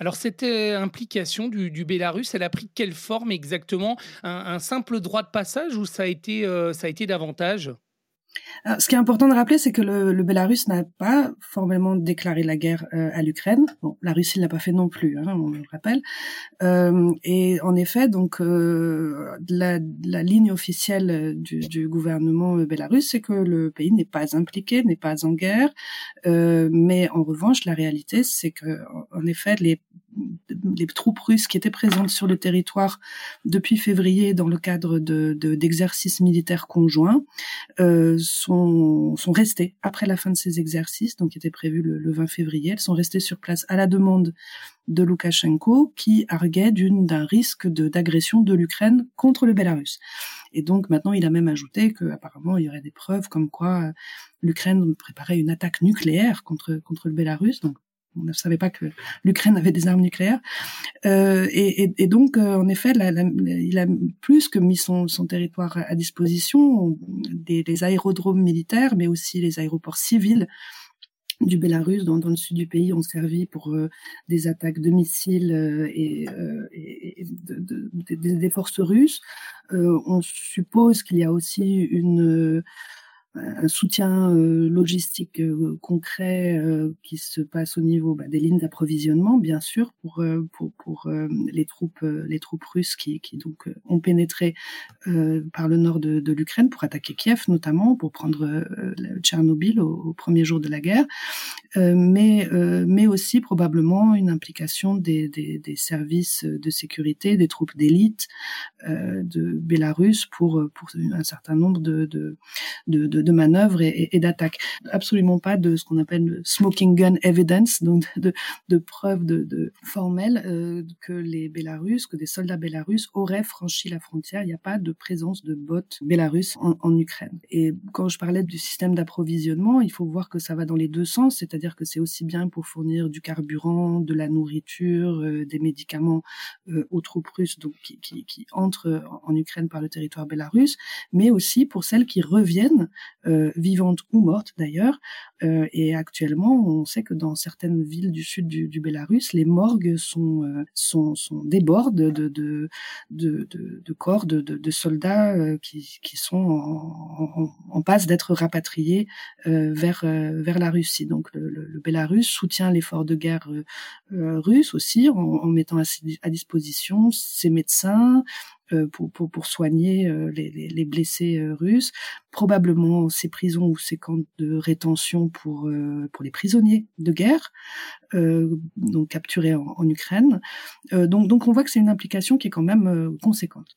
Alors cette implication du, Bélarus, elle a pris quelle forme exactement? Un, simple droit de passage ou ça a été, ça a été davantage? Ce qui est important de rappeler, c'est que le, le Bélarus n'a pas formellement déclaré la guerre euh, à l'Ukraine. Bon, la Russie ne l'a pas fait non plus, hein, on le rappelle. Euh, et en effet, donc euh, la, la, ligne officielle du, du gouvernement bélarus, c'est que le pays n'est pas impliqué, n'est pas en guerre. mais en revanche, la réalité, c'est que en effet, les les troupes russes qui étaient présentes sur le territoire depuis février dans le cadre de d'exercices militaires conjoints euh, sont sont restées après la fin de ces exercices, donc qui étaient prévus le, 20 février. Elles sont restées sur place à la demande de Loukachenko, qui arguait d'un risque d'agression de, l'Ukraine contre le Bélarus. Et donc maintenant, il a même ajouté qu'apparemment il y aurait des preuves comme quoi euh, l'Ukraine préparait une attaque nucléaire contre contre le Bélarus. On ne savait pas que l'Ukraine avait des armes nucléaires. Euh, et, donc, euh, en effet, il a plus que mis son, territoire à disposition, des, les aérodromes militaires, mais aussi les aéroports civils du Bélarus dans, le sud du pays ont servi pour euh, des attaques de missiles et, des forces russes. on suppose qu'il y a aussi une un soutien euh, logistique euh, concret euh, qui se passe au niveau bah, des lignes d'approvisionnement, bien sûr, pour les troupes russes qui, ont pénétré par le nord de, l'Ukraine pour attaquer Kiev notamment, pour prendre Tchernobyl au, au, premier jour de la guerre, mais aussi probablement une implication des, services de sécurité, des troupes d'élite de Bélarus pour un certain nombre de de manœuvres et, et, d'attaques. Absolument pas de ce qu'on appelle le smoking gun evidence, donc de, de preuves de, de formelles euh, que les Bélarusses, que des soldats bélarusses auraient franchi la frontière. Il n'y a pas de présence de bottes bélarusses en, en Ukraine. Et quand je parlais du système d'approvisionnement, il faut voir que ça va dans les deux sens, c'est-à-dire que c'est aussi bien pour fournir du carburant, de la nourriture, euh, des médicaments euh, aux troupes russes donc qui, qui, qui entrent en Ukraine par le territoire bélarusse, mais aussi pour celles qui reviennent euh, vivantes ou mortes d'ailleurs. Euh, et actuellement, on sait que dans certaines villes du sud du, du Bélarus, les morgues sont, euh, sont, sont débordent de, de, de, de, corps de, de, soldats qui, qui sont en, en, en passe d'être rapatriés vers, vers la Russie. Donc le, le, Bélarus soutient l'effort de guerre russe aussi en, en mettant à, à disposition ses médecins, euh, pour, pour, pour, soigner euh, les, les, les, blessés euh, russes, probablement ces prisons ou ces camps de rétention pour, pour les prisonniers de guerre, donc capturés en, en Ukraine. donc, donc on voit que c'est une implication qui est quand même conséquente.